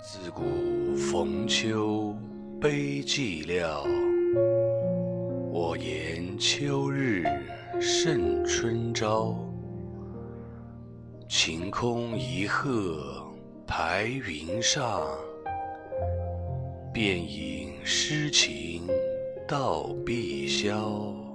自古逢秋悲寂寥我言秋日胜春朝晴空一鹤排云上便引诗情到碧霄